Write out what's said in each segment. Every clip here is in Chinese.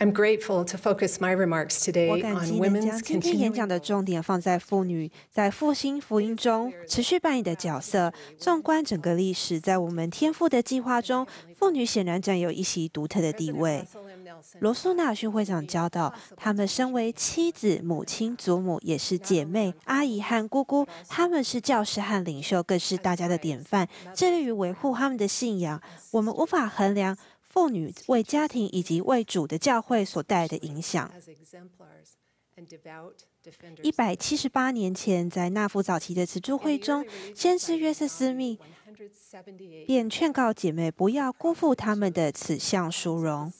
I'm grateful to focus my remarks today 我感激能将 women's 今天演讲的重点放在妇女在复兴福音中持续扮演的角色。纵观整个历史，在我们天赋的计划中，妇女显然占有一席独特的地位。罗素纳尔逊会长教导，她们身为妻子、母亲、祖母，也是姐妹、阿姨和姑姑。她们是教师和领袖，更是大家的典范，致力于维护他们的信仰。我们无法衡量。妇女为家庭以及为主的教会所带来的影响。一百七十八年前，在纳福早期的慈助会中，先知约瑟斯密便劝告姐妹不要辜负他们的此项殊荣。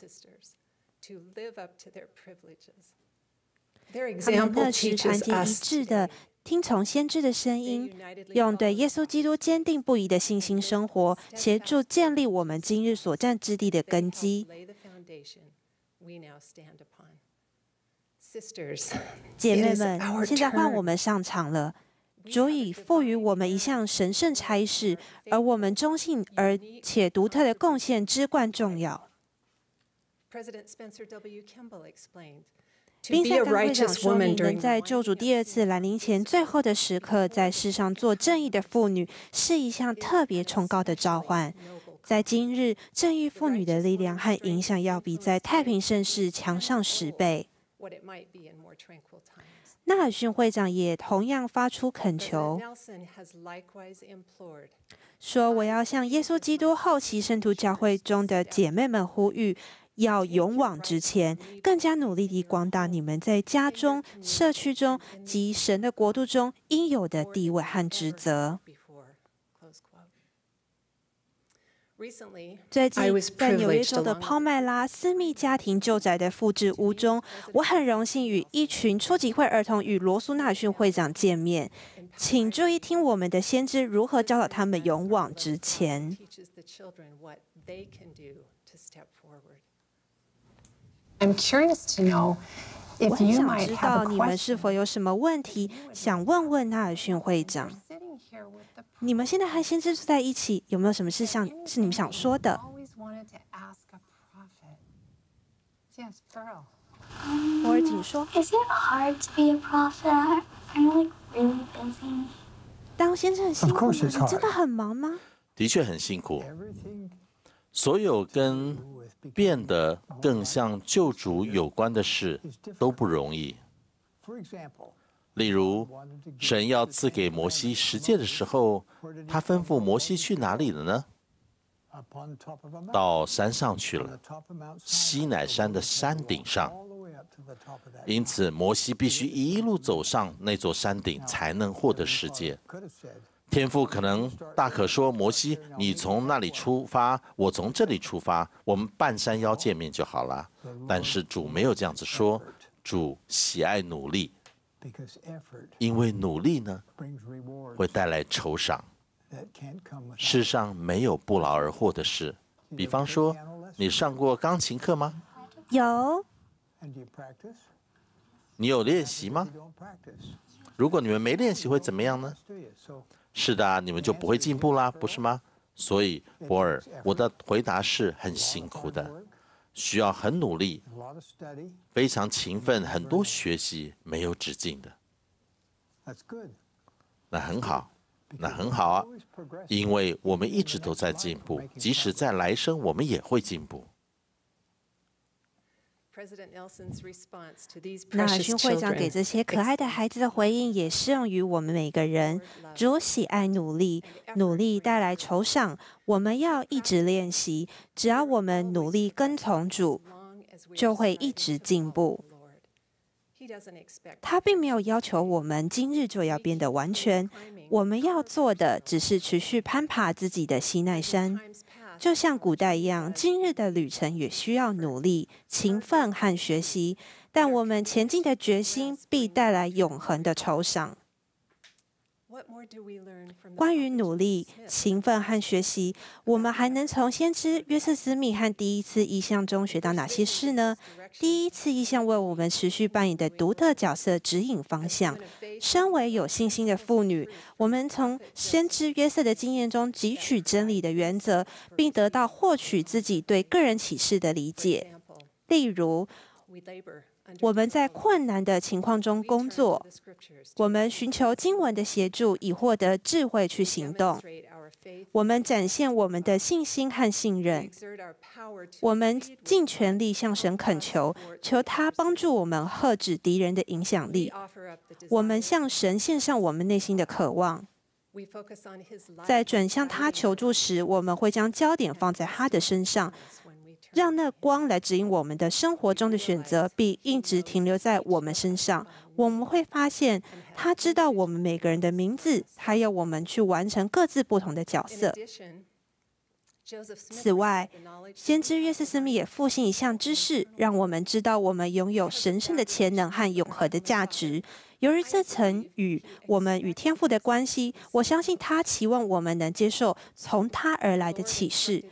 他们那时团结一致的。听从先知的声音，用对耶稣基督坚定不移的信心生活，协助建立我们今日所站之地的根基。姐妹们，现在换我们上场了。主已赋予我们一项神圣差事，而我们忠信而且独特的贡献至关重要。宾塞甘会长说明，能在救主第二次来临前最后的时刻，在世上做正义的妇女，是一项特别崇高的召唤。在今日，正义妇女的力量和影响，要比在太平盛世强上十倍。纳尔逊会长也同样发出恳求，说：“我要向耶稣基督后期圣徒教会中的姐妹们呼吁。”要勇往直前，更加努力地广大你们在家中、社区中及神的国度中应有的地位和职责。最近在纽约州的抛麦拉私密家庭旧宅的复制屋中，我很荣幸与一群初级会儿童与罗苏纳逊会长见面。请注意听我们的先知如何教导他们勇往直前。I'm curious to know 我很想知道你们是否有什么问题想问问纳尔逊会长。你们现在和先知住在一起，有没有什么事想是你们想说的？博尔，请说。当先知很辛苦吗？你真的很忙吗？的确很辛苦。所有跟变得更像救主有关的事都不容易。例如，神要赐给摩西十诫的时候，他吩咐摩西去哪里了呢？到山上去了，西乃山的山顶上。因此，摩西必须一路走上那座山顶，才能获得十诫。天父可能大可说：“摩西，你从那里出发，我从这里出发，我们半山腰见面就好了。”但是主没有这样子说，主喜爱努力，因为努力呢会带来酬赏。世上没有不劳而获的事。比方说，你上过钢琴课吗？有。你有练习吗？如果你们没练习，会怎么样呢？是的，你们就不会进步啦，不是吗？所以，博尔，我的回答是很辛苦的，需要很努力，非常勤奋，很多学习，没有止境的。那很好，那很好啊，因为我们一直都在进步，即使在来生，我们也会进步。纳尔逊会长给这些可爱的孩子的回应，也适用于我们每个人。主喜爱努力，努力带来酬赏。我们要一直练习，只要我们努力跟从主，就会一直进步。他并没有要求我们今日就要变得完全，我们要做的只是持续攀爬自己的西奈山。就像古代一样，今日的旅程也需要努力、勤奋和学习，但我们前进的决心必带来永恒的酬赏。关于努力、勤奋和学习，我们还能从先知约瑟斯密和第一次意向中学到哪些事呢？第一次意向为我们持续扮演的独特角色指引方向。身为有信心的妇女，我们从先知约瑟的经验中汲取真理的原则，并得到获取自己对个人启示的理解。例如，我们在困难的情况中工作，我们寻求经文的协助，以获得智慧去行动。我们展现我们的信心和信任。我们尽全力向神恳求，求他帮助我们遏止敌人的影响力。我们向神献上我们内心的渴望。在转向他求助时，我们会将焦点放在他的身上。让那光来指引我们的生活中的选择，并一直停留在我们身上。我们会发现，他知道我们每个人的名字，还有我们去完成各自不同的角色。此外，先知约瑟·斯密也复兴一项知识，让我们知道我们拥有神圣的潜能和永恒的价值。由于这层与我们与天赋的关系，我相信他期望我们能接受从他而来的启示。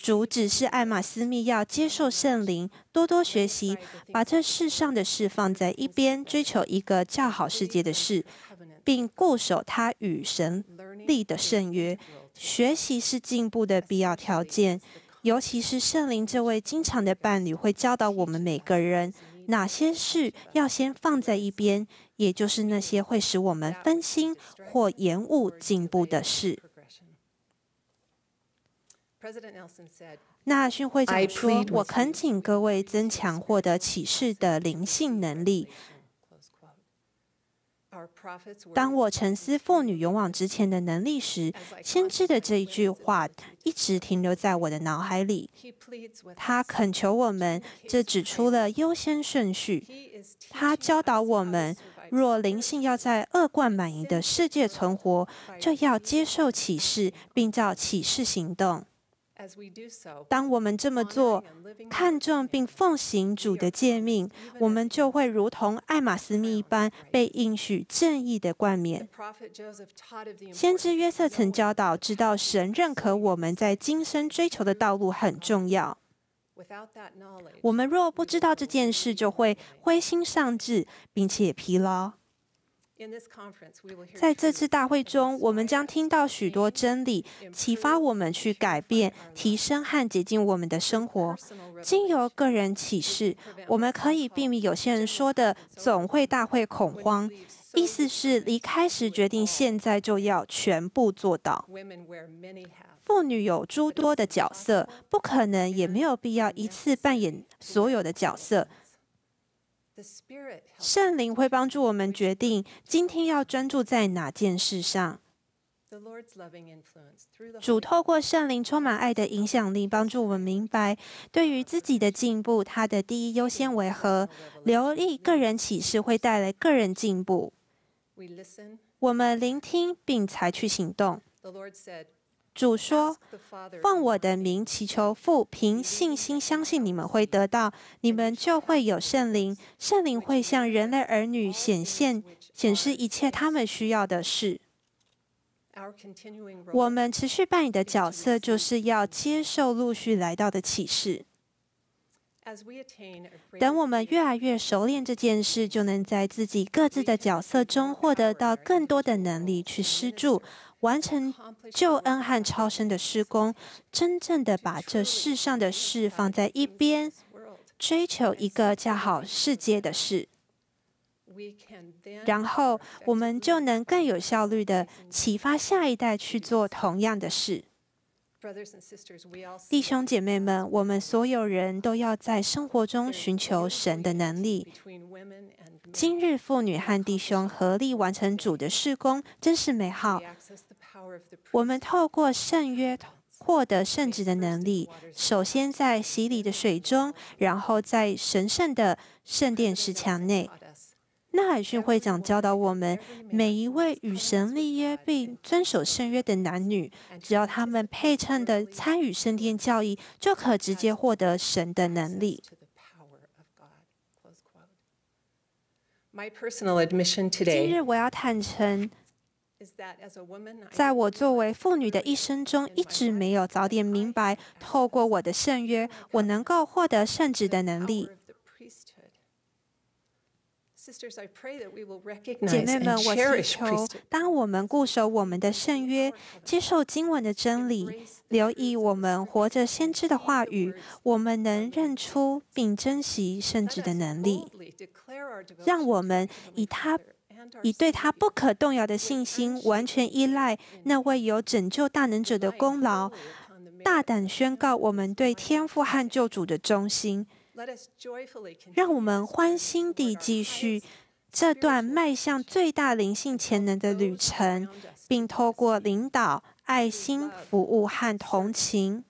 主指示艾玛·斯密要接受圣灵，多多学习，把这世上的事放在一边，追求一个较好世界的事，并固守他与神立的圣约。学习是进步的必要条件，尤其是圣灵这位经常的伴侣会教导我们每个人。哪些事要先放在一边，也就是那些会使我们分心或延误进步的事。纳逊会长说：“我恳请各位增强获得启示的灵性能力。”当我沉思妇女勇往直前的能力时，先知的这一句话一直停留在我的脑海里。他恳求我们，这指出了优先顺序。他教导我们，若灵性要在恶贯满盈的世界存活，就要接受启示，并照启示行动。当我们这么做，看重并奉行主的诫命，我们就会如同艾玛斯密一般，被应许正义的冠冕。先知约瑟曾教导，知道神认可我们在今生追求的道路很重要。我们若不知道这件事，就会灰心丧志，并且疲劳。在这次大会中，我们将听到许多真理，启发我们去改变、提升和洁净我们的生活。经由个人启示，我们可以避免有些人说的总会大会恐慌，意思是离开时决定现在就要全部做到。妇女有诸多的角色，不可能也没有必要一次扮演所有的角色。圣灵会帮助我们决定今天要专注在哪件事上。主透过圣灵充满爱的影响力，帮助我们明白对于自己的进步，他的第一优先为何。留意个人启示会带来个人进步。我们聆听并采取行动。主说：“奉我的名祈求父，凭信心相信你们会得到，你们就会有圣灵。圣灵会向人类儿女显现、显示一切他们需要的事。我们持续扮演的角色，就是要接受陆续来到的启示。等我们越来越熟练这件事，就能在自己各自的角色中获得到更多的能力去施助。”完成救恩和超生的施工，真正的把这世上的事放在一边，追求一个叫好世界的事，然后我们就能更有效率的启发下一代去做同样的事。弟兄姐妹们，我们所有人都要在生活中寻求神的能力。今日妇女和弟兄合力完成主的事工，真是美好。我们透过圣约获得圣职的能力，首先在洗礼的水中，然后在神圣的圣殿石墙内。纳海逊会长教导我们，每一位与神立约并遵守圣约的男女，只要他们配称的参与圣殿教义，就可直接获得神的能力。今日我要坦诚。在我作为妇女的一生中，一直没有早点明白，透过我的圣约，我能够获得圣职的能力。姐妹们，我祈求，当我们固守我们的圣约，接受经文的真理，留意我们活着先知的话语，我们能认出并珍惜圣旨的能力。让我们以他以对他不可动摇的信心，完全依赖那位有拯救大能者的功劳，大胆宣告我们对天父和救主的忠心。让我们欢欣地继续这段迈向最大灵性潜能的旅程，并透过领导、爱心、服务和同情，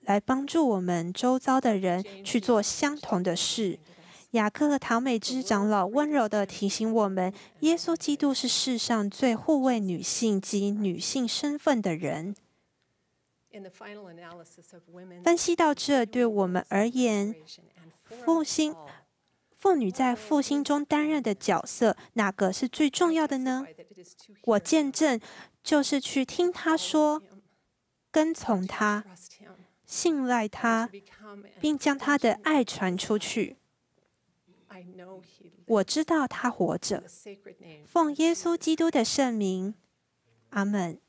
来帮助我们周遭的人去做相同的事。雅各唐美芝长老温柔地提醒我们：耶稣基督是世上最护卫女性及女性身份的人。分析到这，对我们而言，复兴妇女在复兴中担任的角色，哪个是最重要的呢？我见证就是去听他说，跟从他，信赖他，并将他的爱传出去。我知道他活着。奉耶稣基督的圣名，阿门。